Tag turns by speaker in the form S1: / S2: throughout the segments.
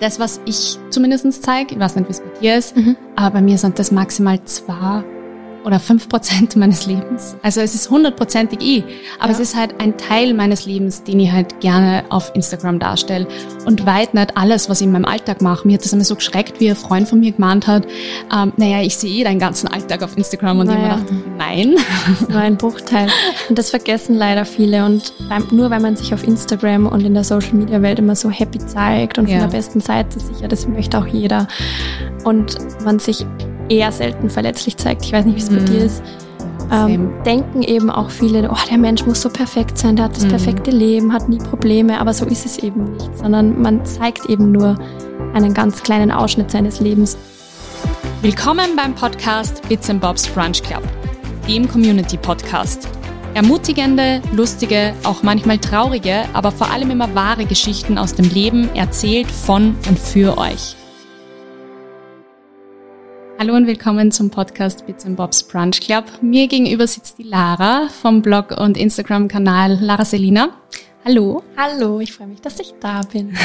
S1: das, was ich zumindest zeige, ich weiß nicht, wie es bei dir ist, mhm. aber bei mir sind das maximal zwei oder fünf Prozent meines Lebens. Also es ist hundertprozentig ich, aber ja. es ist halt ein Teil meines Lebens, den ich halt gerne auf Instagram darstelle und weit nicht alles, was ich in meinem Alltag mache. Mir hat das immer so geschreckt, wie ein Freund von mir gemahnt hat, ähm, naja, ich sehe eh deinen ganzen Alltag auf Instagram und naja. ich mir dachte, nein.
S2: Das ist nur ein Bruchteil. Und das vergessen leider viele und nur weil man sich auf Instagram und in der Social Media Welt immer so happy zeigt und ja. von der besten Seite sicher, das möchte auch jeder. Und man sich eher selten verletzlich zeigt. Ich weiß nicht, wie es bei dir mhm. ist. Ähm, denken eben auch viele, oh, der Mensch muss so perfekt sein, der hat das mhm. perfekte Leben, hat nie Probleme, aber so ist es eben nicht, sondern man zeigt eben nur einen ganz kleinen Ausschnitt seines Lebens.
S1: Willkommen beim Podcast Bits and Bobs Brunch Club, dem Community Podcast. Ermutigende, lustige, auch manchmal traurige, aber vor allem immer wahre Geschichten aus dem Leben erzählt von und für euch. Hallo und willkommen zum Podcast Bits and Bobs Brunch Club. Mir gegenüber sitzt die Lara vom Blog und Instagram-Kanal Lara Selina. Hallo.
S2: Hallo, ich freue mich, dass ich da bin.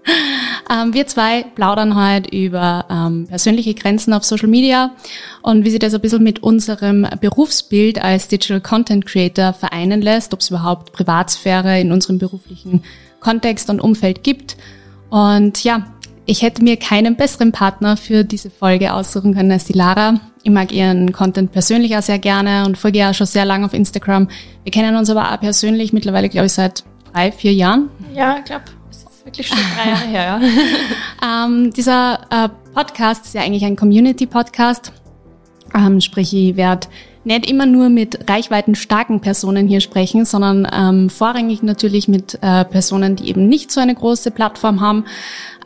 S1: ähm, wir zwei plaudern heute über ähm, persönliche Grenzen auf Social Media und wie sich das ein bisschen mit unserem Berufsbild als Digital Content Creator vereinen lässt, ob es überhaupt Privatsphäre in unserem beruflichen Kontext und Umfeld gibt. Und ja, ich hätte mir keinen besseren Partner für diese Folge aussuchen können als die Lara. Ich mag ihren Content persönlich auch sehr gerne und folge ja schon sehr lange auf Instagram. Wir kennen uns aber auch persönlich mittlerweile, glaube ich, seit drei, vier Jahren.
S2: Ja, ich glaube, es ist wirklich schon drei Jahre her,
S1: ja. ähm, dieser äh, Podcast ist ja eigentlich ein Community-Podcast. Ähm, sprich, ich werde nicht immer nur mit reichweiten starken Personen hier sprechen, sondern ähm, vorrangig natürlich mit äh, Personen, die eben nicht so eine große Plattform haben.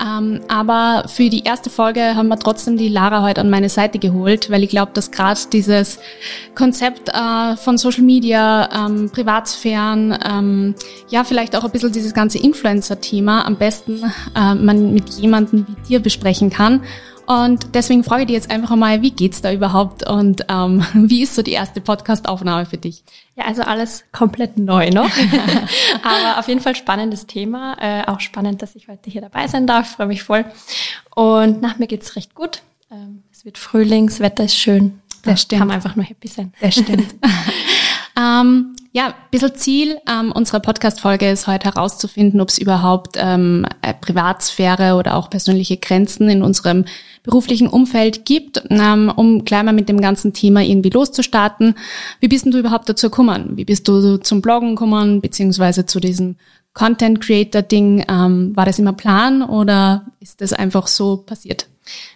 S1: Ähm, aber für die erste Folge haben wir trotzdem die Lara heute an meine Seite geholt, weil ich glaube, dass gerade dieses Konzept äh, von Social Media, ähm, Privatsphären, ähm, ja vielleicht auch ein bisschen dieses ganze Influencer-Thema am besten äh, man mit jemandem wie dir besprechen kann. Und deswegen frage ich dich jetzt einfach einmal, wie geht's da überhaupt und ähm, wie ist so die erste Podcast-Aufnahme für dich?
S2: Ja, also alles komplett neu noch. Aber auf jeden Fall spannendes Thema. Äh, auch spannend, dass ich heute hier dabei sein darf. Freue mich voll. Und nach mir geht's recht gut. Ähm, es wird Frühling, das Wetter ist schön.
S1: Das stimmt.
S2: Kann man einfach nur happy sein.
S1: Das stimmt. ähm, ja, ein bisschen Ziel ähm, unserer Podcast-Folge ist heute herauszufinden, ob es überhaupt ähm, Privatsphäre oder auch persönliche Grenzen in unserem beruflichen Umfeld gibt, ähm, um gleich mal mit dem ganzen Thema irgendwie loszustarten. Wie bist denn du überhaupt dazu gekommen? Wie bist du zum Bloggen gekommen, beziehungsweise zu diesem Content Creator Ding? Ähm, war das immer Plan oder ist das einfach so passiert?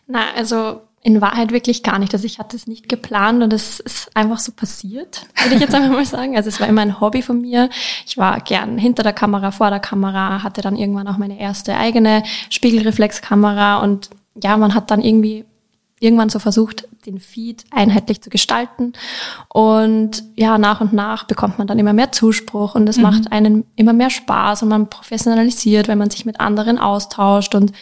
S2: Na, also in Wahrheit wirklich gar nicht. Also ich hatte es nicht geplant und es ist einfach so passiert, würde ich jetzt einfach mal sagen. Also es war immer ein Hobby von mir. Ich war gern hinter der Kamera, vor der Kamera, hatte dann irgendwann auch meine erste eigene Spiegelreflexkamera und ja, man hat dann irgendwie irgendwann so versucht, den Feed einheitlich zu gestalten. Und ja, nach und nach bekommt man dann immer mehr Zuspruch und es mhm. macht einen immer mehr Spaß und man professionalisiert, wenn man sich mit anderen austauscht und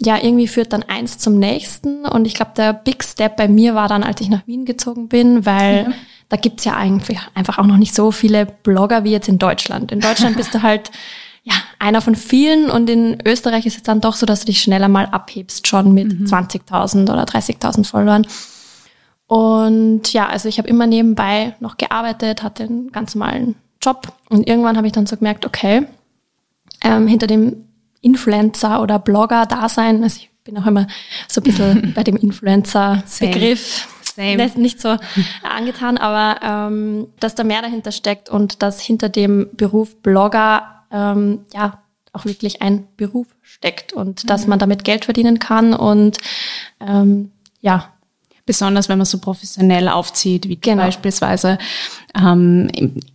S2: ja, irgendwie führt dann eins zum nächsten. Und ich glaube, der Big Step bei mir war dann, als ich nach Wien gezogen bin, weil mhm. da gibt's ja eigentlich einfach auch noch nicht so viele Blogger wie jetzt in Deutschland. In Deutschland bist du halt ja, einer von vielen und in Österreich ist es dann doch so, dass du dich schneller mal abhebst, schon mit mhm. 20.000 oder 30.000 Followern. Und ja, also ich habe immer nebenbei noch gearbeitet, hatte einen ganz normalen Job und irgendwann habe ich dann so gemerkt, okay, ähm, hinter dem Influencer oder Blogger-Dasein, also ich bin auch immer so ein bisschen bei dem Influencer-Begriff nicht, nicht so angetan, aber ähm, dass da mehr dahinter steckt und dass hinter dem Beruf Blogger ähm, ja auch wirklich ein Beruf steckt und mhm. dass man damit Geld verdienen kann und ähm, ja.
S1: Besonders wenn man so professionell aufzieht, wie genau. beispielsweise ähm,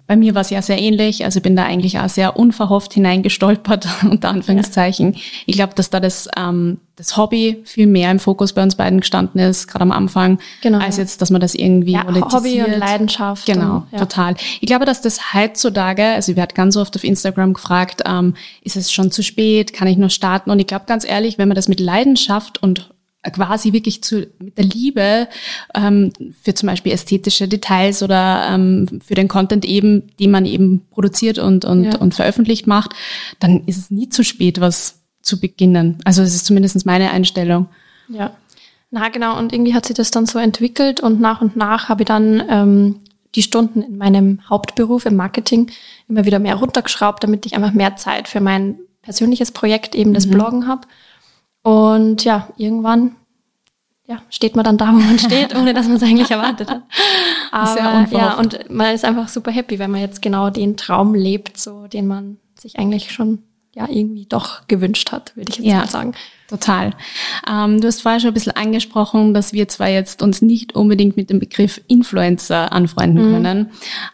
S1: bei mir war es ja sehr ähnlich. Also bin da eigentlich auch sehr unverhofft hineingestolpert, unter Anführungszeichen. Ja. Ich glaube, dass da das, ähm, das Hobby viel mehr im Fokus bei uns beiden gestanden ist, gerade am Anfang, genau. als jetzt, dass man das irgendwie
S2: ja, Hobby und Leidenschaft.
S1: Genau, und, ja. total. Ich glaube, dass das heutzutage, also ich werde ganz oft auf Instagram gefragt, ähm, ist es schon zu spät, kann ich noch starten? Und ich glaube ganz ehrlich, wenn man das mit Leidenschaft und quasi wirklich zu, mit der Liebe ähm, für zum Beispiel ästhetische Details oder ähm, für den Content eben, den man eben produziert und, und, ja. und veröffentlicht macht, dann ist es nie zu spät, was zu beginnen. Also das ist zumindest meine Einstellung.
S2: Ja. Na genau, und irgendwie hat sich das dann so entwickelt und nach und nach habe ich dann ähm, die Stunden in meinem Hauptberuf im Marketing immer wieder mehr runtergeschraubt, damit ich einfach mehr Zeit für mein persönliches Projekt, eben das mhm. Bloggen habe. Und ja, irgendwann ja, steht man dann da, wo man steht, ohne dass man es eigentlich erwartet hat. Aber ja, und man ist einfach super happy, wenn man jetzt genau den Traum lebt, so den man sich eigentlich schon ja irgendwie doch gewünscht hat, würde ich jetzt ja. mal sagen.
S1: Total. Ähm, du hast vorher schon ein bisschen angesprochen, dass wir zwar jetzt uns nicht unbedingt mit dem Begriff Influencer anfreunden mhm. können.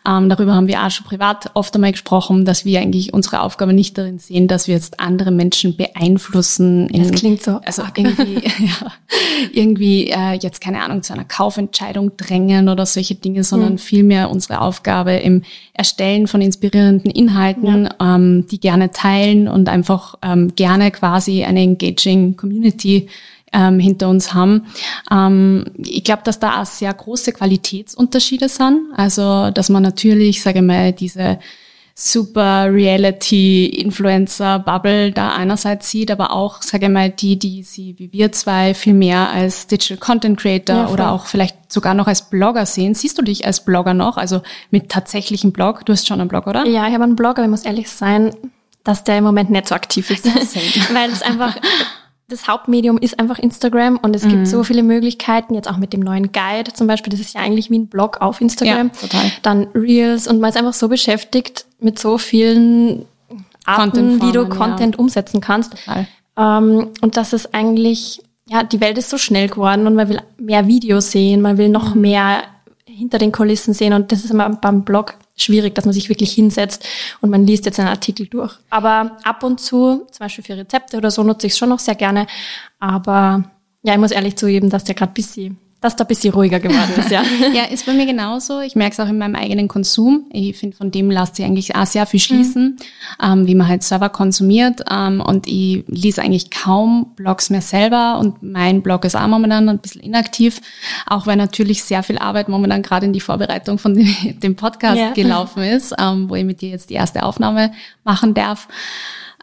S1: Ähm, darüber haben wir auch schon privat oft einmal gesprochen, dass wir eigentlich unsere Aufgabe nicht darin sehen, dass wir jetzt andere Menschen beeinflussen.
S2: In, das klingt so.
S1: Also irgendwie, ja, irgendwie äh, jetzt keine Ahnung zu einer Kaufentscheidung drängen oder solche Dinge, sondern mhm. vielmehr unsere Aufgabe im Erstellen von inspirierenden Inhalten, ja. ähm, die gerne teilen und einfach ähm, gerne quasi eine engaging Community ähm, hinter uns haben. Ähm, ich glaube, dass da auch sehr große Qualitätsunterschiede sind. Also, dass man natürlich, sage ich mal, diese super Reality-Influencer-Bubble da einerseits sieht, aber auch, sage ich mal, die, die sie wie wir zwei viel mehr als Digital Content Creator ja, oder auch vielleicht sogar noch als Blogger sehen. Siehst du dich als Blogger noch, also mit tatsächlichem Blog? Du hast schon einen Blog, oder?
S2: Ja, ich habe einen Blog, aber ich muss ehrlich sein, dass der im Moment nicht so aktiv ist. Weil es einfach, das Hauptmedium ist einfach Instagram und es mhm. gibt so viele Möglichkeiten, jetzt auch mit dem neuen Guide zum Beispiel, das ist ja eigentlich wie ein Blog auf Instagram. Ja, total. Dann Reels und man ist einfach so beschäftigt mit so vielen Arten, wie du Content ja. umsetzen kannst. Ähm, und das ist eigentlich, ja, die Welt ist so schnell geworden und man will mehr Videos sehen, man will noch mhm. mehr hinter den Kulissen sehen und das ist immer beim Blog schwierig, dass man sich wirklich hinsetzt und man liest jetzt einen Artikel durch. Aber ab und zu, zum Beispiel für Rezepte oder so, nutze ich es schon noch sehr gerne. Aber ja, ich muss ehrlich zugeben, dass der gerade bisschen dass da ein bisschen ruhiger geworden ist, ja.
S1: ja, ist bei mir genauso. Ich merke es auch in meinem eigenen Konsum. Ich finde, von dem lässt sich eigentlich auch sehr viel schließen, mhm. ähm, wie man halt Server konsumiert. Ähm, und ich lese eigentlich kaum Blogs mehr selber und mein Blog ist auch momentan ein bisschen inaktiv, auch weil natürlich sehr viel Arbeit momentan gerade in die Vorbereitung von dem, dem Podcast ja. gelaufen ist, ähm, wo ich mit dir jetzt die erste Aufnahme machen darf.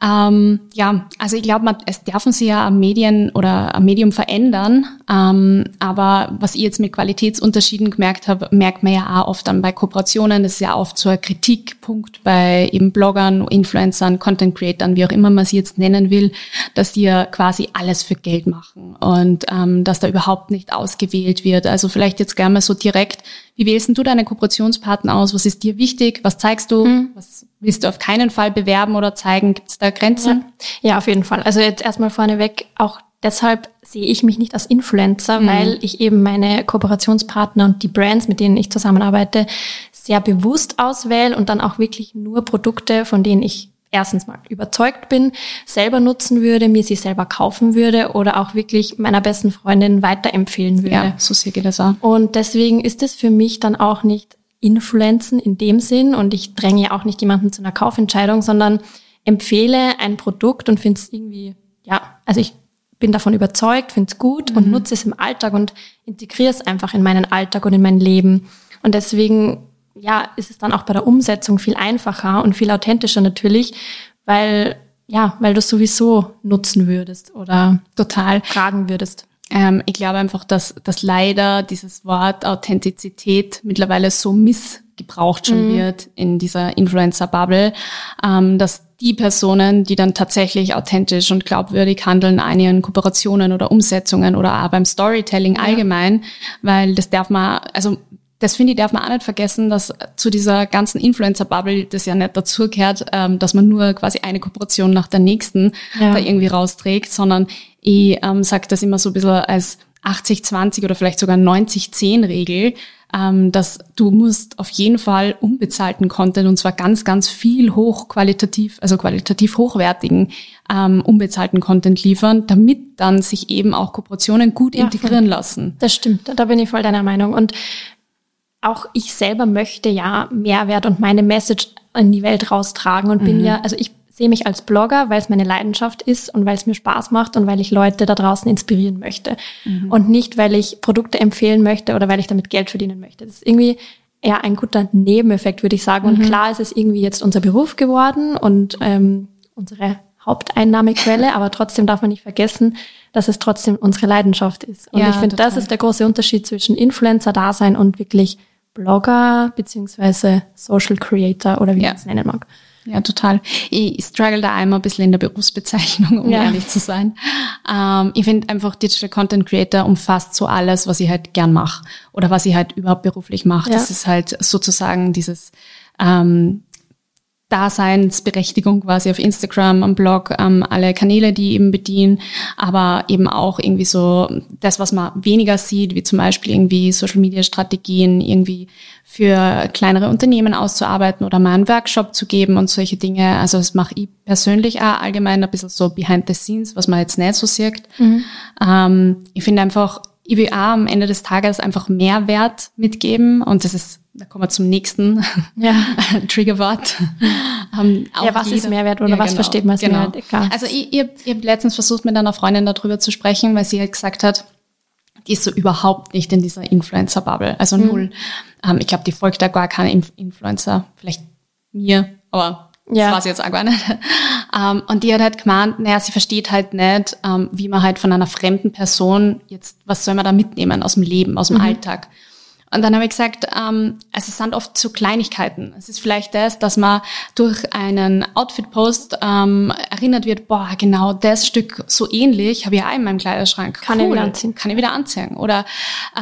S1: Ähm, ja, also ich glaube, es dürfen sich ja am Medien oder am Medium verändern. Ähm, aber was ich jetzt mit Qualitätsunterschieden gemerkt habe, merkt man ja auch oft dann bei Kooperationen. Das ist ja oft so ein Kritikpunkt bei eben Bloggern, Influencern, Content Creatern, wie auch immer man sie jetzt nennen will, dass die ja quasi alles für Geld machen und ähm, dass da überhaupt nicht ausgewählt wird. Also vielleicht jetzt gerne mal so direkt, wie wählst du deine Kooperationspartner aus? Was ist dir wichtig? Was zeigst du? Hm. Was willst du auf keinen Fall bewerben oder zeigen? Gibt es da Grenzen?
S2: Ja. ja, auf jeden Fall. Also jetzt erstmal vorneweg, auch deshalb sehe ich mich nicht als Influencer, mhm. weil ich eben meine Kooperationspartner und die Brands, mit denen ich zusammenarbeite, sehr bewusst auswähle und dann auch wirklich nur Produkte, von denen ich erstens mal überzeugt bin, selber nutzen würde, mir sie selber kaufen würde oder auch wirklich meiner besten Freundin weiterempfehlen würde. Ja,
S1: so sehe ich das auch.
S2: Und deswegen ist es für mich dann auch nicht Influenzen in dem Sinn und ich dränge ja auch nicht jemanden zu einer Kaufentscheidung, sondern empfehle ein Produkt und finde es irgendwie, ja, also ich bin davon überzeugt, finde es gut mhm. und nutze es im Alltag und integriere es einfach in meinen Alltag und in mein Leben. Und deswegen ja, ist es dann auch bei der Umsetzung viel einfacher und viel authentischer natürlich, weil ja, weil du es sowieso nutzen würdest oder total tragen würdest.
S1: Ähm, ich glaube einfach, dass, dass leider dieses Wort Authentizität mittlerweile so missgebraucht schon mhm. wird in dieser Influencer-Bubble, ähm, dass die Personen, die dann tatsächlich authentisch und glaubwürdig handeln an ihren Kooperationen oder Umsetzungen oder auch beim Storytelling allgemein, ja. weil das darf man, also das finde ich, darf man auch nicht vergessen, dass zu dieser ganzen Influencer-Bubble das ja nicht dazugehört, ähm, dass man nur quasi eine Kooperation nach der nächsten ja. da irgendwie rausträgt, sondern ich ähm, sage das immer so ein bisschen als 80-20 oder vielleicht sogar 90-10-Regel, ähm, dass du musst auf jeden Fall unbezahlten Content und zwar ganz, ganz viel hochqualitativ, also qualitativ hochwertigen ähm, unbezahlten Content liefern, damit dann sich eben auch Kooperationen gut ja, integrieren voll. lassen.
S2: Das stimmt, da bin ich voll deiner Meinung. Und auch ich selber möchte ja Mehrwert und meine Message in die Welt raustragen und mhm. bin ja, also ich sehe mich als Blogger, weil es meine Leidenschaft ist und weil es mir Spaß macht und weil ich Leute da draußen inspirieren möchte. Mhm. Und nicht, weil ich Produkte empfehlen möchte oder weil ich damit Geld verdienen möchte. Das ist irgendwie eher ein guter Nebeneffekt, würde ich sagen. Und mhm. klar ist es irgendwie jetzt unser Beruf geworden und ähm, unsere Haupteinnahmequelle, aber trotzdem darf man nicht vergessen, dass es trotzdem unsere Leidenschaft ist. Und
S1: Ja,
S2: ich finde, das ist der große Unterschied zwischen Influencer-Dasein und wirklich Blogger beziehungsweise Social Creator oder wie
S1: Ja.
S2: man es nennen mag.
S1: Ja, total. Ich struggle da einmal ein bisschen in der Berufsbezeichnung, um
S2: Ja.
S1: ehrlich zu sein. Ähm, ich finde einfach, Digital Content Creator umfasst so alles, was ich halt gern mache oder was ich halt überhaupt beruflich mache.
S2: Ja.
S1: Das ist halt sozusagen dieses ähm, Daseinsberechtigung quasi auf Instagram, am Blog, ähm, alle Kanäle, die eben bedienen, aber eben auch irgendwie so das, was man weniger sieht, wie zum Beispiel irgendwie Social Media Strategien, irgendwie für kleinere Unternehmen auszuarbeiten oder mal einen Workshop zu geben und solche Dinge. Also das mache ich persönlich auch allgemein ein bisschen so behind the scenes, was man jetzt nicht so sieht. Ähm, ich finde einfach, ich will auch am Ende des Tages einfach Mehrwert mitgeben und das ist, da kommen wir zum nächsten
S2: Ja.
S1: Triggerwort. Ähm,
S2: Ja, was ist Mehrwert oder was versteht man als Mehrwert? Egal.
S1: Also ich, ich, ich habe letztens versucht, mit einer Freundin darüber zu sprechen, weil sie halt gesagt hat, die ist so überhaupt nicht in dieser Influencer-Bubble, also
S2: Mhm.
S1: null. Ähm, ich glaube, die folgt da gar keine Inf Influencer, vielleicht mir, aber
S2: Ja.
S1: das weiß ich jetzt auch gar nicht. Ähm, und die hat halt gemeint, naja, sie versteht halt nicht, ähm, wie man halt von einer fremden Person jetzt, was soll man da mitnehmen aus dem Leben, aus dem Alltag. Und dann habe ich gesagt, ähm, also es sind oft so Kleinigkeiten. Es ist vielleicht das, dass man durch einen Outfit-Post ähm, erinnert wird, boah, genau das Stück so ähnlich habe ich auch in meinem Kleiderschrank.
S2: Kann ich wieder anziehen.
S1: Kann ich wieder anziehen. Oder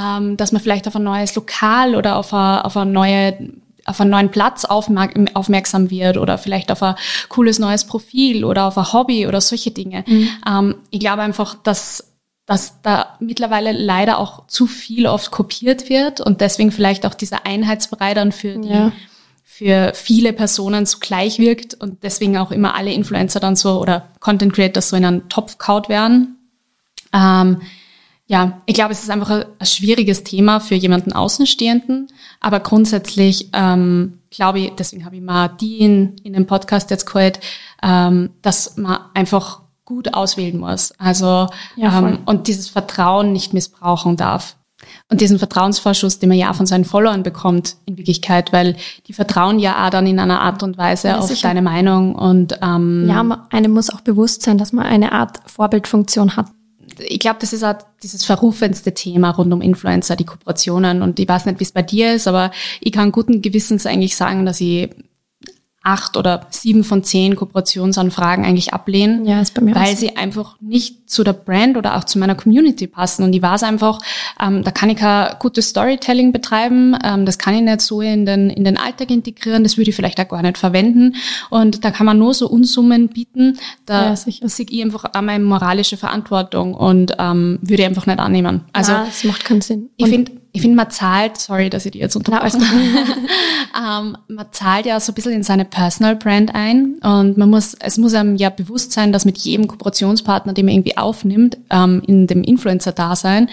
S1: ähm, dass man vielleicht auf ein neues Lokal oder auf eine, auf eine neue auf einen neuen Platz aufmerk aufmerksam wird oder vielleicht auf ein cooles neues Profil oder auf ein Hobby oder solche Dinge. Ähm, ich glaube einfach, dass dass da mittlerweile leider auch zu viel oft kopiert wird und deswegen vielleicht auch dieser Einheitsbrei dann für die,
S2: Ja.
S1: für viele Personen so gleich wirkt und deswegen auch immer alle Influencer dann so oder Content Creators so in einen Topf kaut werden. Ähm, ja, ich glaube, es ist einfach ein, ein schwieriges Thema für jemanden Außenstehenden, aber grundsätzlich ähm, glaube ich, deswegen habe ich mal die in, in den Podcast jetzt geholt, ähm, dass man einfach gut auswählen muss. Also
S2: Ja,
S1: ähm, und dieses Vertrauen nicht missbrauchen darf. Und diesen Vertrauensvorschuss, den man ja von seinen Followern bekommt, in Wirklichkeit, weil die vertrauen ja auch dann in einer Art und Weise
S2: Ja,
S1: auf
S2: sicher.
S1: deine Meinung und ähm,
S2: Ja, man- einem muss auch bewusst sein, dass man eine Art Vorbildfunktion hat.
S1: ich glaube, das ist auch dieses verrufenste Thema rund um Influencer, die Kooperationen. Und ich weiß nicht, wie es bei dir ist, aber ich kann guten Gewissens eigentlich sagen, dass ich acht oder sieben von zehn Kooperationsanfragen eigentlich ablehne.
S2: Ja, ist bei mir auch
S1: Weil
S2: so.
S1: sie einfach nicht zu der Brand oder auch zu meiner Community passen. Und ich weiß einfach, ähm, da kann ich kein gutes Storytelling betreiben, ähm, das kann ich nicht so in den, in den Alltag integrieren, das würde ich vielleicht auch gar nicht verwenden. Und da kann man nur so Unsummen bieten, da
S2: Ja,
S1: sehe ich einfach auch meine moralische Verantwortung und ähm, würde ich einfach nicht annehmen. Also
S2: ja, das macht keinen Sinn.
S1: ich
S2: Und-
S1: finde, ich finde, man zahlt, sorry, dass ich die jetzt unterbrochen ähm, man zahlt ja so ein bisschen in seine Personal Brand ein und man muss, es muss einem ja bewusst sein, dass mit jedem Kooperationspartner, den man irgendwie aufnimmt, ähm, in dem Influencer-Dasein,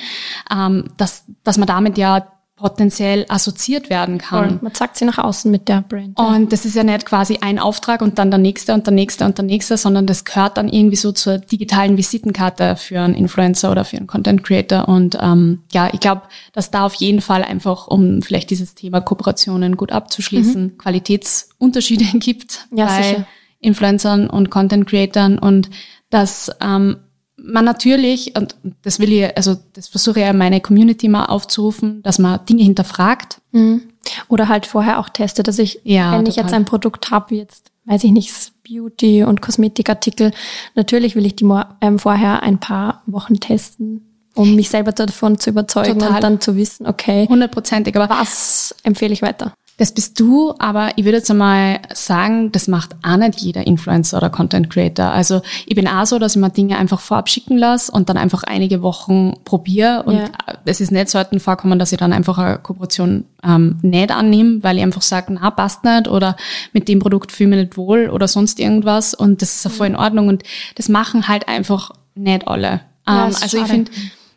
S1: ähm, dass, dass man damit ja potenziell assoziiert werden kann.
S2: Voll. Man zeigt sie nach außen mit der Brand. ja.
S1: Und das ist ja nicht quasi ein Auftrag und dann der nächste und der nächste und der nächste, sondern das gehört dann irgendwie so zur digitalen Visitenkarte für einen Influencer oder für einen Content Creator. Und ähm, ja, ich glaube, dass da auf jeden Fall einfach, um vielleicht dieses Thema Kooperationen gut abzuschließen, Qualitätsunterschiede gibt
S2: Ja,
S1: bei
S2: sicher.
S1: Influencern und Content Creatern und dass ähm, man natürlich, und das will ich, also das versuche ich ja meine Community mal aufzurufen, dass man Dinge hinterfragt.
S2: Mhm. Oder halt vorher auch testet, dass ich,
S1: Ja,
S2: wenn ich
S1: total.
S2: jetzt ein Produkt habe, wie jetzt, weiß ich nicht, Beauty und Kosmetikartikel, natürlich will ich die ähm, vorher ein paar Wochen testen, um mich selber davon zu überzeugen
S1: Total.
S2: und dann zu wissen, okay,
S1: Hundertprozentig, aber
S2: was empfehle ich weiter?
S1: Das bist du, aber ich würde jetzt einmal sagen, das macht auch nicht jeder Influencer oder Content Creator. Also ich bin auch so, dass ich mir Dinge einfach vorab schicken lasse und dann einfach einige Wochen probiere. Und
S2: Ja.
S1: es ist nicht selten vorkommen, dass ich dann einfach eine Kooperation ähm, nicht annehme, weil ich einfach sage, na, passt nicht oder mit dem Produkt fühle ich mich nicht wohl oder sonst irgendwas. Und das ist ja voll in Ordnung. Und das machen halt einfach nicht alle. Ähm, also ich
S2: schade.
S1: finde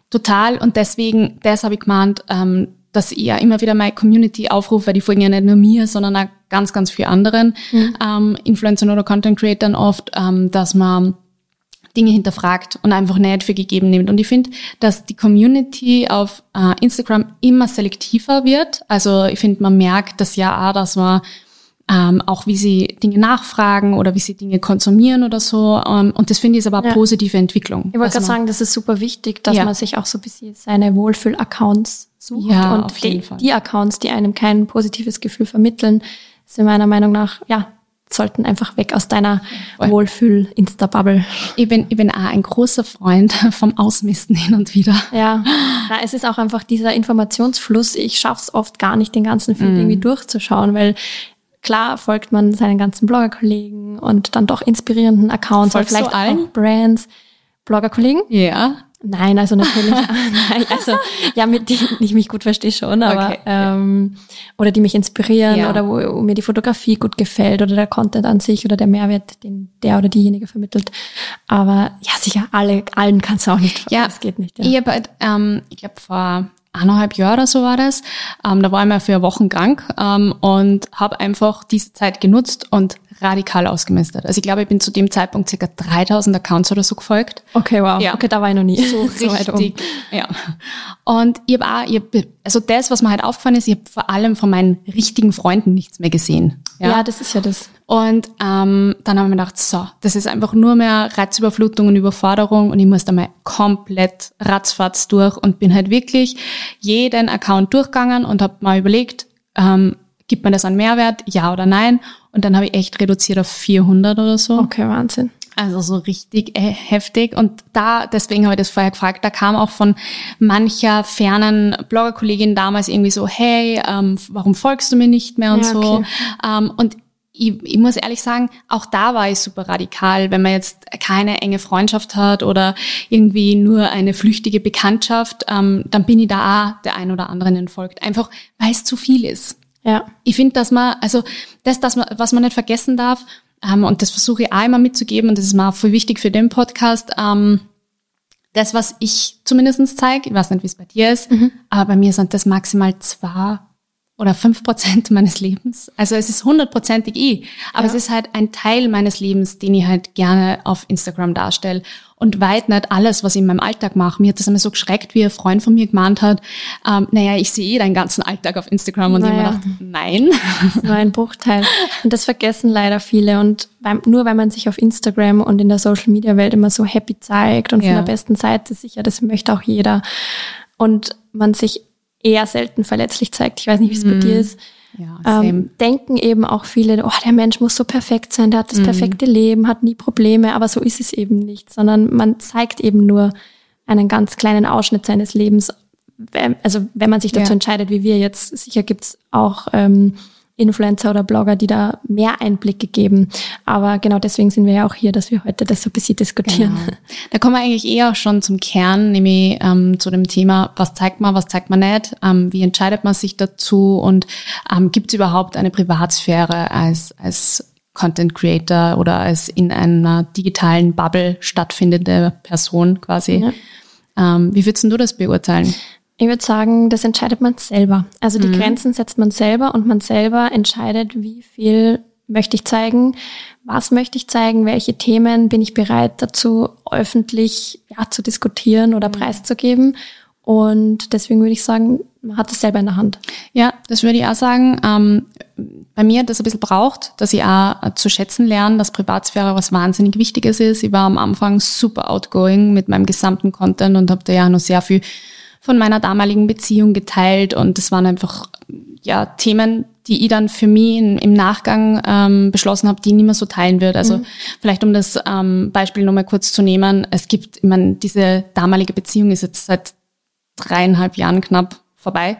S1: total und deswegen, das habe ich gemeint, ähm, dass ich ja immer wieder meine Community aufrufe, weil die folgen ja nicht nur mir, sondern auch ganz, ganz vielen anderen ähm, Influencern oder Content Creatern oft, ähm, dass man Dinge hinterfragt und einfach nicht für gegeben nimmt. Und ich finde, dass die Community auf äh, Instagram immer selektiver wird. Also ich finde, man merkt das ja auch, dass man ähm, auch wie sie Dinge nachfragen oder wie sie Dinge konsumieren oder so. Ähm, und das finde ich ist aber eine
S2: Ja.
S1: positive Entwicklung.
S2: Ich wollte
S1: dass
S2: gerade sagen, das ist super wichtig, dass
S1: Ja.
S2: man sich auch so ein bisschen seine Wohlfühl-Accounts sucht.
S1: Ja,
S2: und
S1: auf jeden
S2: die,
S1: Fall.
S2: die Accounts, die einem kein positives Gefühl vermitteln, sind meiner Meinung nach, ja, sollten einfach weg aus deiner. Wohlfühl-Insta-Bubble.
S1: Ich bin, ich bin auch ein großer Freund vom Ausmisten hin und wieder.
S2: Ja, na, es ist auch einfach dieser Informationsfluss. Ich schaff's oft gar nicht, den ganzen
S1: Mhm.
S2: Feed irgendwie durchzuschauen, weil klar folgt man seinen ganzen Bloggerkollegen und dann doch inspirierenden Accounts,
S1: Folgst
S2: oder vielleicht
S1: allen?
S2: auch Brands. Bloggerkollegen?
S1: Ja.
S2: Nein, also natürlich. Nein, also ja, mit denen ich mich gut verstehe schon, aber
S1: Okay,
S2: ähm, oder die mich inspirieren
S1: Ja.
S2: oder wo, wo mir die Fotografie gut gefällt oder der Content an sich oder der Mehrwert, den der oder diejenige vermittelt. Aber ja, sicher, alle, allen kannst du auch nicht.
S1: Ja,
S2: das geht nicht. Ja.
S1: Ich, hab ähm, ich glaube, vor eineinhalb Jahren oder so war das. Ähm, da war ich mal für Wochen krank ähm, und habe einfach diese Zeit genutzt und radikal ausgemistet. Also ich glaube, ich bin zu dem Zeitpunkt circa 3000 Accounts oder so gefolgt.
S2: Okay, wow.
S1: Ja.
S2: Okay, da war ich noch nie.
S1: So
S2: um.
S1: richtig, ja. Und ich habe auch, ich hab, also das, was mir halt aufgefallen ist, ich habe vor allem von meinen richtigen Freunden nichts mehr gesehen.
S2: Ja. das ist ja das.
S1: Und ähm, dann haben wir gedacht, so, das ist einfach nur mehr Reizüberflutung und Überforderung und ich muss da mal komplett ratzfatz durch und bin halt wirklich jeden Account durchgegangen und habe mal überlegt, ähm, gibt mir das einen Mehrwert, ja oder nein? Und dann habe ich echt reduziert auf 400 oder so.
S2: Okay, Wahnsinn.
S1: Also so richtig äh, heftig. Und da, deswegen habe ich das vorher gefragt, da kam auch von mancher fernen Bloggerkollegin damals irgendwie so, hey, ähm, warum folgst du mir nicht mehr und
S2: Ja,
S1: so.
S2: okay.
S1: Ähm, und ich, ich muss ehrlich sagen, auch da war ich super radikal, wenn man jetzt keine enge Freundschaft hat oder irgendwie nur eine flüchtige Bekanntschaft, ähm, dann bin ich da auch der ein oder anderen entfolgt. Einfach, weil es zu viel ist
S2: Ja.
S1: ich finde, dass man, also das, dass man, was man nicht vergessen darf, ähm, und das versuche ich auch immer mitzugeben, und das ist mir auch voll wichtig für den Podcast, ähm, das, was ich zumindestens zeige, ich weiß nicht, wie es bei dir ist, aber bei mir sind das maximal zwei oder fünf Prozent meines Lebens. Also es ist hundertprozentig ich, aber
S2: Ja.
S1: es ist halt ein Teil meines Lebens, den ich halt gerne auf Instagram darstelle und weit nicht alles, was ich in meinem Alltag mache. Mir hat das einmal so geschreckt, wie ein Freund von mir gemahnt hat, ähm, naja, ich sehe eh deinen ganzen Alltag auf Instagram und ich
S2: Naja.
S1: habe mir gedacht, nein.
S2: Das ist nur ein Bruchteil. Und das vergessen leider viele. Und beim, nur weil man sich auf Instagram und in der Social Media Welt immer so happy zeigt und von
S1: Ja.
S2: der besten Seite sicher, das möchte auch jeder. Und man sich eher selten verletzlich zeigt. Ich weiß nicht, wie es bei dir ist.
S1: Ja.
S2: Ähm, denken eben auch viele, oh, der Mensch muss so perfekt sein, der hat das perfekte Leben, hat nie Probleme, aber so ist es eben nicht, sondern man zeigt eben nur einen ganz kleinen Ausschnitt seines Lebens. Also wenn man sich dazu
S1: Ja.
S2: entscheidet, wie wir jetzt, sicher gibt's auch ähm, Influencer oder Blogger, die da mehr Einblicke geben. Aber genau deswegen sind wir ja auch hier, dass wir heute das so ein bisschen diskutieren.
S1: Genau. Da kommen wir eigentlich eher schon zum Kern, nämlich ähm, zu dem Thema, was zeigt man, was zeigt man nicht, ähm, wie entscheidet man sich dazu und ähm, gibt es überhaupt eine Privatsphäre als, als Content Creator oder als in einer digitalen Bubble stattfindende Person quasi. Ähm, wie würdest du das beurteilen?
S2: Ich würde sagen, das entscheidet man selber. Also die Grenzen setzt man selber und man selber entscheidet, wie viel möchte ich zeigen, was möchte ich zeigen, welche Themen bin ich bereit dazu öffentlich ja, zu diskutieren oder preiszugeben. Und deswegen würde ich sagen, man hat es selber in der Hand.
S1: Ja, das würde ich auch sagen. Ähm, bei mir hat das ein bisschen braucht, dass ich auch äh, zu schätzen lerne, dass Privatsphäre was wahnsinnig Wichtiges ist. Ich war am Anfang super outgoing mit meinem gesamten Content und habe da ja noch sehr viel von meiner damaligen Beziehung geteilt und das waren einfach ja Themen, die ich dann für mich in, im Nachgang ähm, beschlossen habe, die ich nicht mehr so teilen würde. Also vielleicht um das ähm, Beispiel nochmal kurz zu nehmen, es gibt, ich meine, diese damalige Beziehung ist jetzt seit dreieinhalb Jahren knapp vorbei.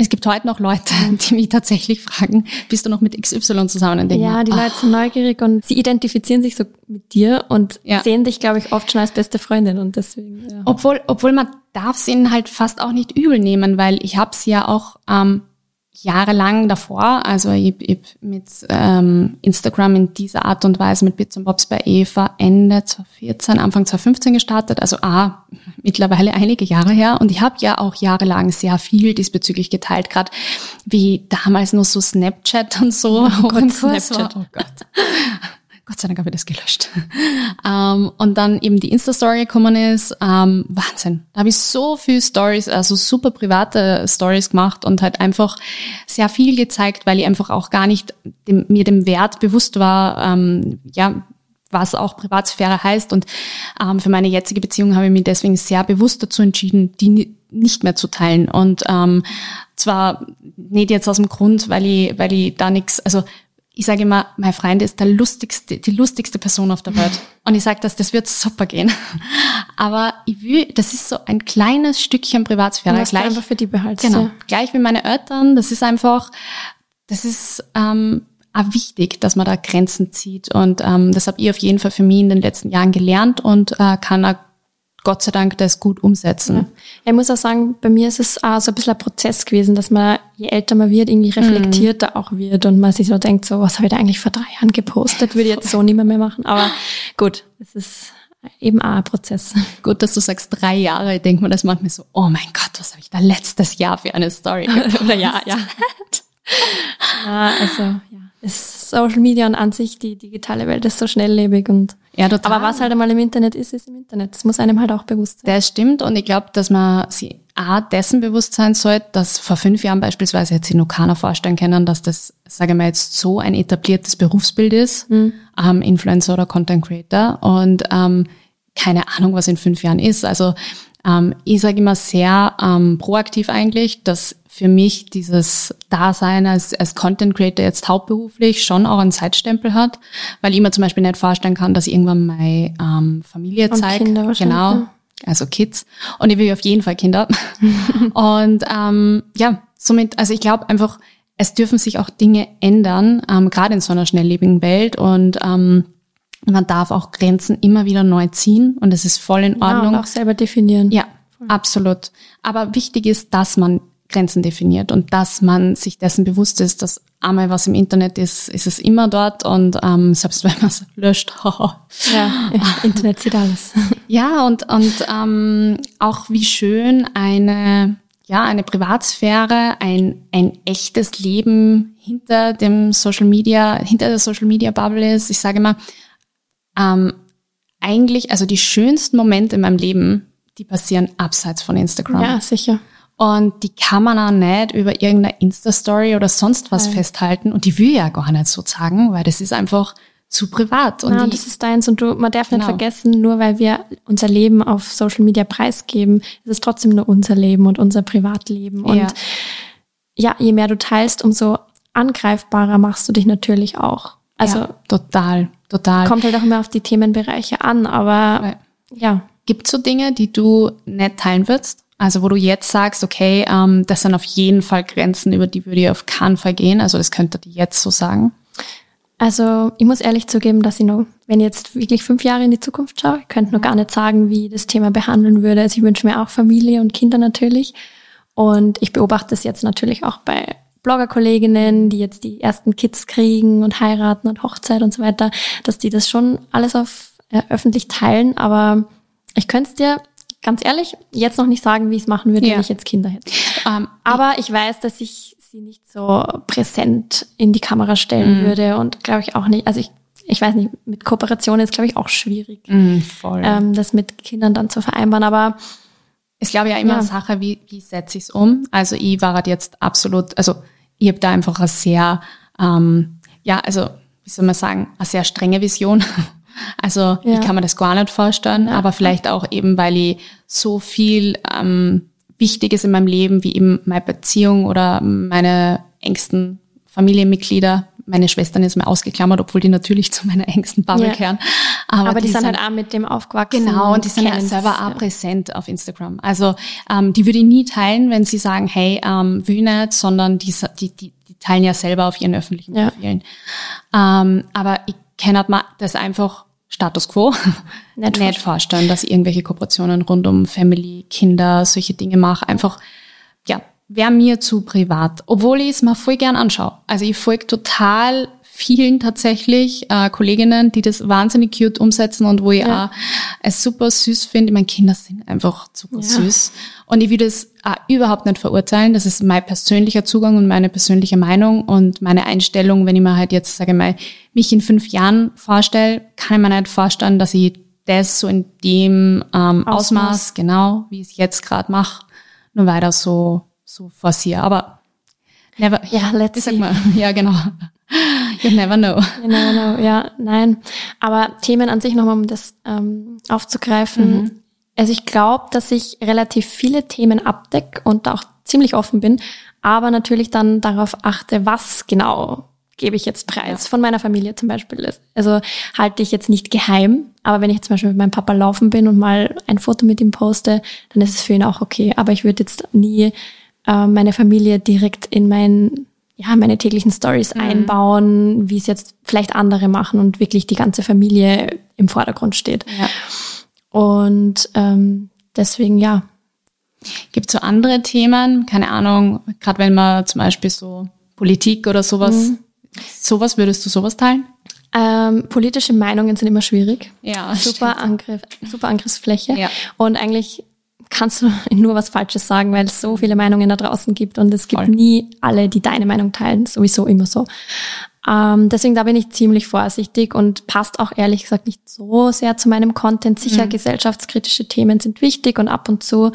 S1: Es gibt heute noch Leute, die mich tatsächlich fragen, bist du noch mit XY zusammen? Und
S2: Ja, die
S1: ah,
S2: Leute sind neugierig und sie identifizieren sich so mit dir und
S1: Ja.
S2: sehen dich, glaube ich, oft schon als beste Freundin und deswegen. Ja.
S1: Obwohl, obwohl man darf es ihnen halt fast auch nicht übel nehmen, weil ich habe es ja auch ähm, jahrelang davor, also ich, ich mit ähm, Instagram in dieser Art und Weise mit Bits und Bobs bei Eva Ende 2014, Anfang 2015 gestartet, also ah, mittlerweile einige Jahre her und ich habe ja auch jahrelang sehr viel diesbezüglich geteilt, gerade wie damals nur so Snapchat und so.
S2: Oh Gott, Snapchat.
S1: war. Oh Gott. Gott sei Dank habe ich das gelöscht. ähm, und dann eben die Insta-Story gekommen ist, ähm, Wahnsinn. Da habe ich so viel Stories, also super private Stories gemacht und halt einfach sehr viel gezeigt, weil ich einfach auch gar nicht dem, mir dem Wert bewusst war, ähm, ja, was auch Privatsphäre heißt. Und ähm, für meine jetzige Beziehung habe ich mich deswegen sehr bewusst dazu entschieden, die nicht mehr zu teilen. Und ähm, zwar nicht jetzt aus dem Grund, weil ich, weil ich da nichts, also ich sage immer, mein Freund ist der lustigste, die lustigste Person auf der Welt. Und ich sage das, das wird super gehen. Aber ich will, das ist so ein kleines Stückchen Privatsphäre.
S2: gleich, einfach für die behalten.
S1: Genau. Gleich wie meine Eltern. Das ist einfach, das ist ähm, auch wichtig, dass man da Grenzen zieht. Und ähm, das habe ich auf jeden Fall für mich in den letzten Jahren gelernt und äh, kann auch Gott sei Dank das gut umsetzen. Ja.
S2: Ich muss auch sagen, bei mir ist es auch so ein bisschen ein Prozess gewesen, dass man, je älter man wird, irgendwie reflektierter mhm. auch wird und man sich so denkt, so, was habe ich da eigentlich vor drei Jahren gepostet, würde ich jetzt so nicht mehr, mehr machen. Aber gut, es ist eben auch ein Prozess.
S1: Gut, dass du sagst drei Jahre. Ich denke mir das manchmal so, oh mein Gott, was habe ich da letztes Jahr für eine Story gepostet?
S2: Oder ja, ja. ja, also ja ist Social Media und an sich die digitale Welt ist so schnelllebig und ja, total. aber was halt einmal im Internet ist, ist im Internet. Das muss einem halt auch bewusst sein.
S1: Das stimmt und ich glaube, dass man sich A, dessen bewusst sein sollte, dass vor fünf Jahren beispielsweise hätte sich noch keiner vorstellen können, dass das, sage ich mal jetzt, so ein etabliertes Berufsbild ist, mhm. ähm, Influencer oder Content Creator und ähm, keine Ahnung, was in fünf Jahren ist. Also ähm, ich sage immer sehr ähm, proaktiv eigentlich, dass für mich dieses Dasein als, als Content Creator jetzt hauptberuflich schon auch einen Zeitstempel hat, weil ich mir zum Beispiel nicht vorstellen kann, dass ich irgendwann meine ähm, Familie zeige. Kinder genau, also Kids. Und ich will auf jeden Fall Kinder. und ähm, ja, somit, also ich glaube einfach, es dürfen sich auch Dinge ändern, ähm, gerade in so einer schnelllebigen Welt und ähm, man darf auch Grenzen immer wieder neu ziehen und es ist voll in Ordnung.
S2: Ja, und auch selber definieren.
S1: Ja, absolut. Aber wichtig ist, dass man Grenzen definiert und dass man sich dessen bewusst ist, dass einmal was im Internet ist, ist es immer dort und ähm, selbst wenn man es löscht,
S2: ja, Internet sieht alles.
S1: Ja, und, und ähm, auch wie schön eine, ja, eine Privatsphäre, ein, ein echtes Leben hinter dem Social Media, hinter der Social Media Bubble ist. Ich sage immer, ähm, eigentlich, also die schönsten Momente in meinem Leben, die passieren abseits von Instagram.
S2: Ja, sicher.
S1: Und die kann man auch nicht über irgendeine Insta-Story oder sonst was Nein. festhalten. Und die will ja gar nicht so sagen, weil das ist einfach zu privat.
S2: Und ja, das ist deins. Und du, man darf nicht genau. vergessen, nur weil wir unser Leben auf Social Media preisgeben, ist es trotzdem nur unser Leben und unser Privatleben. Und ja, ja je mehr du teilst, umso angreifbarer machst du dich natürlich auch. Also ja,
S1: total, total.
S2: Kommt halt auch immer auf die Themenbereiche an, aber ja.
S1: Gibt es so Dinge, die du nicht teilen würdest? Also wo du jetzt sagst, okay, ähm, das sind auf jeden Fall Grenzen, über die würde ich auf keinen Fall gehen. Also das könnte die jetzt so sagen.
S2: Also ich muss ehrlich zugeben, dass ich noch, wenn ich jetzt wirklich fünf Jahre in die Zukunft schaue, ich könnte noch gar nicht sagen, wie ich das Thema behandeln würde. Also ich wünsche mir auch Familie und Kinder natürlich. Und ich beobachte es jetzt natürlich auch bei Bloggerkolleginnen, die jetzt die ersten Kids kriegen und heiraten und Hochzeit und so weiter, dass die das schon alles auf äh, öffentlich teilen. Aber ich könnte es dir ganz ehrlich jetzt noch nicht sagen, wie ich es machen würde, ja. wenn ich jetzt Kinder hätte. Ähm, Aber ich weiß, dass ich sie nicht so präsent in die Kamera stellen mm. würde und glaube ich auch nicht, also ich, ich weiß nicht, mit Kooperation ist glaube ich auch schwierig, mm. Ähm, das mit Kindern dann zu vereinbaren. Aber
S1: ich glaube ja immer ja. eine Sache, wie, wie setze ich es um? Also ich war halt jetzt absolut, also ich habe da einfach eine sehr, ähm, ja, also wie soll man sagen, eine sehr strenge Vision also ja. ich kann mir das gar nicht vorstellen, ja. aber vielleicht auch eben, weil ich so viel ähm, Wichtiges in meinem Leben, wie eben meine Beziehung oder meine engsten Familienmitglieder, meine Schwestern ist mir ausgeklammert, obwohl die natürlich zu meiner engsten Bubble ja. kehren.
S2: Aber, aber die, die, sind halt auch mit dem aufgewachsen.
S1: Genau, und die sind ja selber auch ja. präsent auf Instagram. Also ähm, die würde ich nie teilen, wenn sie sagen, hey, ähm, will nicht, sondern die, die, die, die teilen ja selber auf ihren öffentlichen Profilen. Ja. Ähm, aber ich kenne das einfach Status quo nicht, nicht vorstellen, dass ich irgendwelche Kooperationen rund um Family, Kinder, solche Dinge mache. Einfach, ja, wäre mir zu privat. Obwohl ich es mir voll gern anschaue. Also ich folge total vielen tatsächlich äh, Kolleginnen, die das wahnsinnig cute umsetzen und wo ich ja. auch es super süß finde. Meine Kinder sind einfach super süß. Und ich will das auch überhaupt nicht verurteilen. Das ist mein persönlicher Zugang und meine persönliche Meinung und meine Einstellung. Wenn ich mir halt jetzt, sage ich mal, mich in fünf Jahren vorstelle, kann ich mir nicht vorstellen, dass ich das so in dem ähm, Ausmaß, Ausmaß genau, wie ich es jetzt gerade mache, nur weiter so, so forciere. Aber never, ja, let's sag mal, ja, genau. You never know.
S2: You never know, ja, nein. Aber Themen an sich nochmal, um das ähm, aufzugreifen. Mhm. Also ich glaube, dass ich relativ viele Themen abdecke und auch ziemlich offen bin, aber natürlich dann darauf achte, was genau gebe ich jetzt preis. Ja. Von meiner Familie zum Beispiel. Also halte ich jetzt nicht geheim, aber wenn ich zum Beispiel mit meinem Papa laufen bin und mal ein Foto mit ihm poste, dann ist es für ihn auch okay. Aber ich würde jetzt nie äh, meine Familie direkt in mein ja, meine täglichen Stories mhm. einbauen, wie es jetzt vielleicht andere machen und wirklich die ganze Familie im Vordergrund steht. Ja. Und ähm, deswegen ja.
S1: Gibt es so andere Themen, keine Ahnung, gerade wenn man zum Beispiel so Politik oder sowas, mhm. sowas, würdest du sowas teilen?
S2: Ähm, politische Meinungen sind immer schwierig. Ja. Super Angriff, super Angriffsfläche. Ja. Und eigentlich kannst du nur was Falsches sagen, weil es so viele Meinungen da draußen gibt und es gibt Voll. nie alle, die deine Meinung teilen. Sowieso immer so. Ähm, deswegen da bin ich ziemlich vorsichtig und passt auch ehrlich gesagt nicht so sehr zu meinem Content. Sicher, mhm. gesellschaftskritische Themen sind wichtig und ab und zu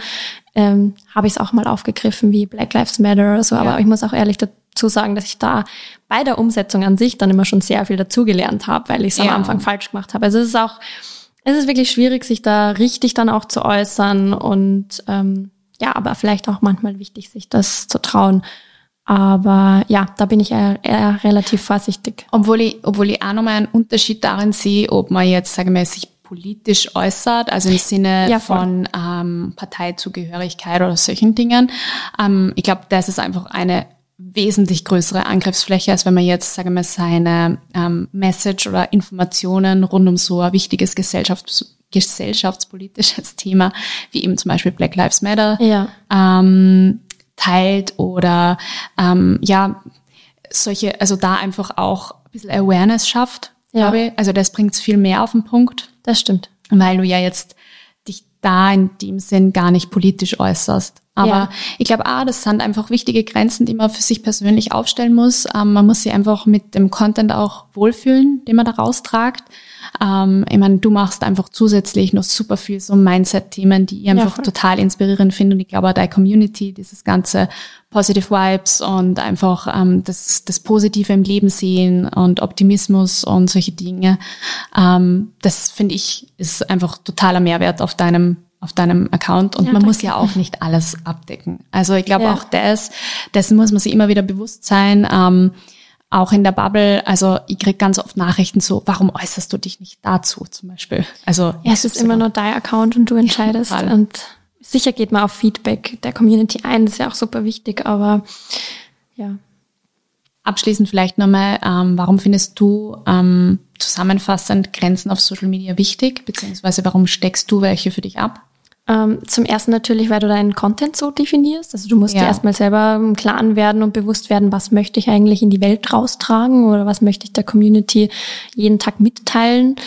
S2: ähm, habe ich es auch mal aufgegriffen wie Black Lives Matter oder so. Aber ja. ich muss auch ehrlich dazu sagen, dass ich da bei der Umsetzung an sich dann immer schon sehr viel dazugelernt habe, weil ich es ja. am Anfang falsch gemacht habe. Also es ist auch es ist wirklich schwierig, sich da richtig dann auch zu äußern und ähm, ja, aber vielleicht auch manchmal wichtig, sich das zu trauen. Aber ja, da bin ich eher, eher relativ vorsichtig.
S1: Obwohl ich, obwohl ich auch nochmal einen Unterschied darin sehe, ob man jetzt, sagen wir, sich politisch äußert, also im Sinne ja, von ähm, Parteizugehörigkeit oder solchen Dingen. Ähm, ich glaube, das ist einfach eine wesentlich größere Angriffsfläche, als wenn man jetzt, sagen wir, seine ähm, Message oder Informationen rund um so ein wichtiges Gesellschafts gesellschaftspolitisches Thema wie eben zum Beispiel Black Lives Matter ja. ähm, teilt oder ähm, ja solche, also da einfach auch ein bisschen Awareness schafft, ja. glaube ich. Also das bringt viel mehr auf den Punkt.
S2: Das stimmt.
S1: Weil du ja jetzt da in dem Sinn gar nicht politisch äußerst. Aber ja. ich glaube, ah, das sind einfach wichtige Grenzen, die man für sich persönlich aufstellen muss. Ähm, man muss sich einfach mit dem Content auch wohlfühlen, den man da raustragt. Ähm, ich meine, du machst einfach zusätzlich noch super viel so Mindset-Themen, die ich einfach ja, total inspirierend finde. Und ich glaube, auch deine Community, dieses ganze Positive Vibes und einfach ähm, das, das Positive im Leben sehen und Optimismus und solche Dinge, ähm, das finde ich ist einfach totaler Mehrwert auf deinem auf deinem Account und ja, man danke. muss ja auch nicht alles abdecken. Also ich glaube ja. auch das, dessen muss man sich immer wieder bewusst sein. Ähm, auch in der Bubble, also ich krieg ganz oft Nachrichten so, warum äußerst du dich nicht dazu zum Beispiel? Also
S2: ja, es ist immer nur dein Account und du entscheidest ja, und sicher geht man auf Feedback der Community ein, das ist ja auch super wichtig, aber ja.
S1: Abschließend vielleicht nochmal, ähm, warum findest du ähm, zusammenfassend Grenzen auf Social Media wichtig, beziehungsweise warum steckst du welche für dich ab?
S2: Ähm, zum ersten natürlich, weil du deinen Content so definierst. Also du musst ja. dir erstmal selber im Klaren werden und bewusst werden, was möchte ich eigentlich in die Welt raustragen oder was möchte ich der Community jeden Tag mitteilen.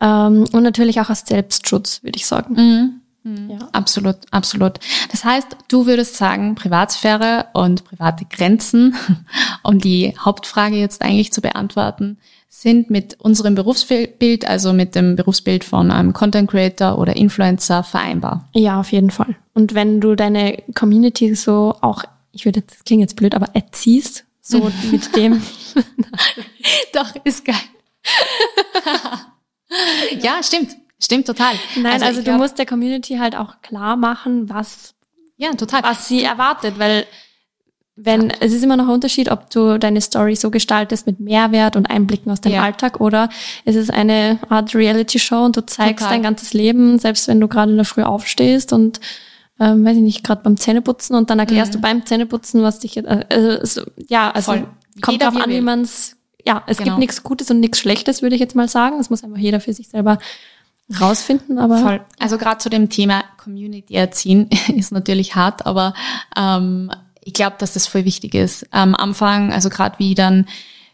S2: Ähm, und natürlich auch als Selbstschutz, würde ich sagen. Mhm.
S1: Mhm. Ja. Absolut, absolut. Das heißt, du würdest sagen, Privatsphäre und private Grenzen, um die Hauptfrage jetzt eigentlich zu beantworten, sind mit unserem Berufsbild, also mit dem Berufsbild von einem Content Creator oder Influencer vereinbar.
S2: Ja, auf jeden Fall. Und wenn du deine Community so auch, ich würde, das klingt jetzt blöd, aber erziehst, so mit dem.
S1: Doch, ist geil. ja, stimmt. Stimmt total.
S2: Nein, also, also du glaub, musst der Community halt auch klar machen, was,
S1: ja, total.
S2: was sie erwartet, weil wenn, es ist immer noch ein Unterschied, ob du deine Story so gestaltest mit Mehrwert und Einblicken aus deinem ja. Alltag oder es ist eine Art Reality-Show und du zeigst Total. dein ganzes Leben, selbst wenn du gerade in der Früh aufstehst und ähm, weiß ich nicht, gerade beim Zähneputzen und dann erklärst mhm. du beim Zähneputzen, was dich jetzt, äh, also, ja, also Voll. kommt jeder drauf an, wie man es, ja, es genau. gibt nichts Gutes und nichts Schlechtes, würde ich jetzt mal sagen. Es muss einfach jeder für sich selber rausfinden, aber. Voll.
S1: Also gerade zu dem Thema Community erziehen ist natürlich hart, aber ähm, ich glaube, dass das voll wichtig ist. Am Anfang, also gerade wie ich dann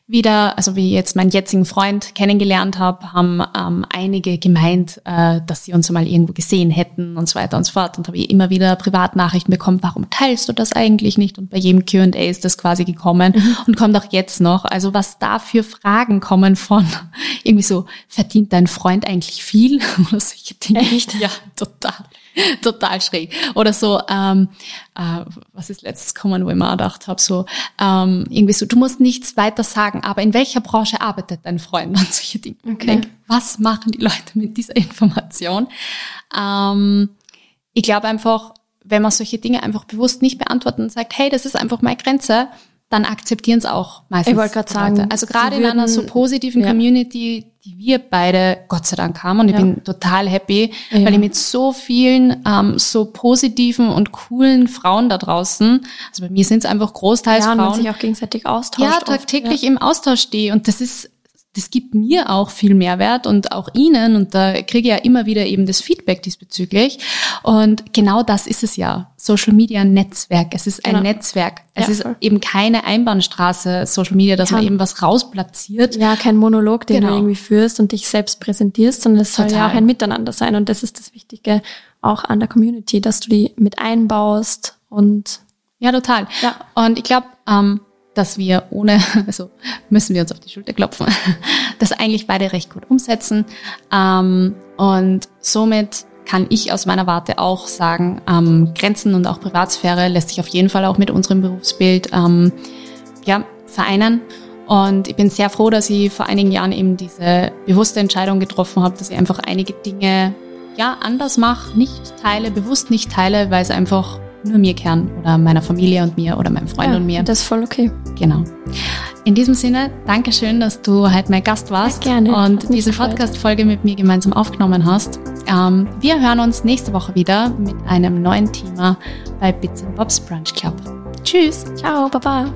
S1: wieder, also wie ich jetzt meinen jetzigen Freund kennengelernt habe, haben ähm, einige gemeint, äh, dass sie uns mal irgendwo gesehen hätten und so weiter und so fort. Und habe ich immer wieder Privatnachrichten bekommen, warum teilst du das eigentlich nicht? Und bei jedem Q&A ist das quasi gekommen mhm. und kommt auch jetzt noch. Also was da für Fragen kommen von irgendwie so, verdient dein Freund eigentlich viel? Oder solche Dinge.
S2: Echt?
S1: Ja, total. total schräg. Oder so, ähm, äh, was ist letztes kommen, wo ich mir gedacht habe, so ähm, irgendwie so, du musst nichts weiter sagen, aber in welcher Branche arbeitet dein Freund und solche Dinge. Okay. Denk, was machen die Leute mit dieser Information? Ähm, ich glaube einfach, wenn man solche Dinge einfach bewusst nicht beantwortet und sagt, hey, das ist einfach meine Grenze, dann akzeptieren es auch meistens.
S2: Ich wollte gerade sagen,
S1: also gerade in einer so positiven ja. Community, die wir beide Gott sei Dank haben und ich ja. bin total happy, ja. weil ich mit so vielen ähm, so positiven und coolen Frauen da draußen, also bei mir sind es einfach großteils ja, Frauen,
S2: man sich auch gegenseitig austauscht.
S1: Ja, tagtäglich im Austausch stehe und das ist das gibt mir auch viel Mehrwert und auch Ihnen und da kriege ich ja immer wieder eben das Feedback diesbezüglich und genau das ist es ja. Social Media Netzwerk. Es ist ein genau. Netzwerk. Es ja, ist voll. eben keine Einbahnstraße Social Media, dass Kann. man eben was rausplatziert.
S2: Ja, kein Monolog, den genau. du irgendwie führst und dich selbst präsentierst, sondern es soll ja auch ein Miteinander sein und das ist das Wichtige auch an der Community, dass du die mit einbaust und
S1: ja, total. Ja. Und ich glaube, ähm, dass wir ohne, also müssen wir uns auf die Schulter klopfen, das eigentlich beide recht gut umsetzen. Ähm, und somit kann ich aus meiner Warte auch sagen, ähm, Grenzen und auch Privatsphäre lässt sich auf jeden Fall auch mit unserem Berufsbild ähm, ja, vereinen. Und ich bin sehr froh, dass ich vor einigen Jahren eben diese bewusste Entscheidung getroffen habe, dass ich einfach einige Dinge ja anders mache, nicht teile, bewusst nicht teile, weil es einfach nur mir kehren oder meiner Familie und mir oder meinem Freund
S2: ja,
S1: und mir.
S2: Das ist voll okay.
S1: Genau. In diesem Sinne, danke schön, dass du heute mein Gast warst
S2: ja, gerne.
S1: und diese Podcast-Folge mit mir gemeinsam aufgenommen hast. Ähm, wir hören uns nächste Woche wieder mit einem neuen Thema bei Bits Bobs Brunch Club. Tschüss.
S2: Ciao, Baba.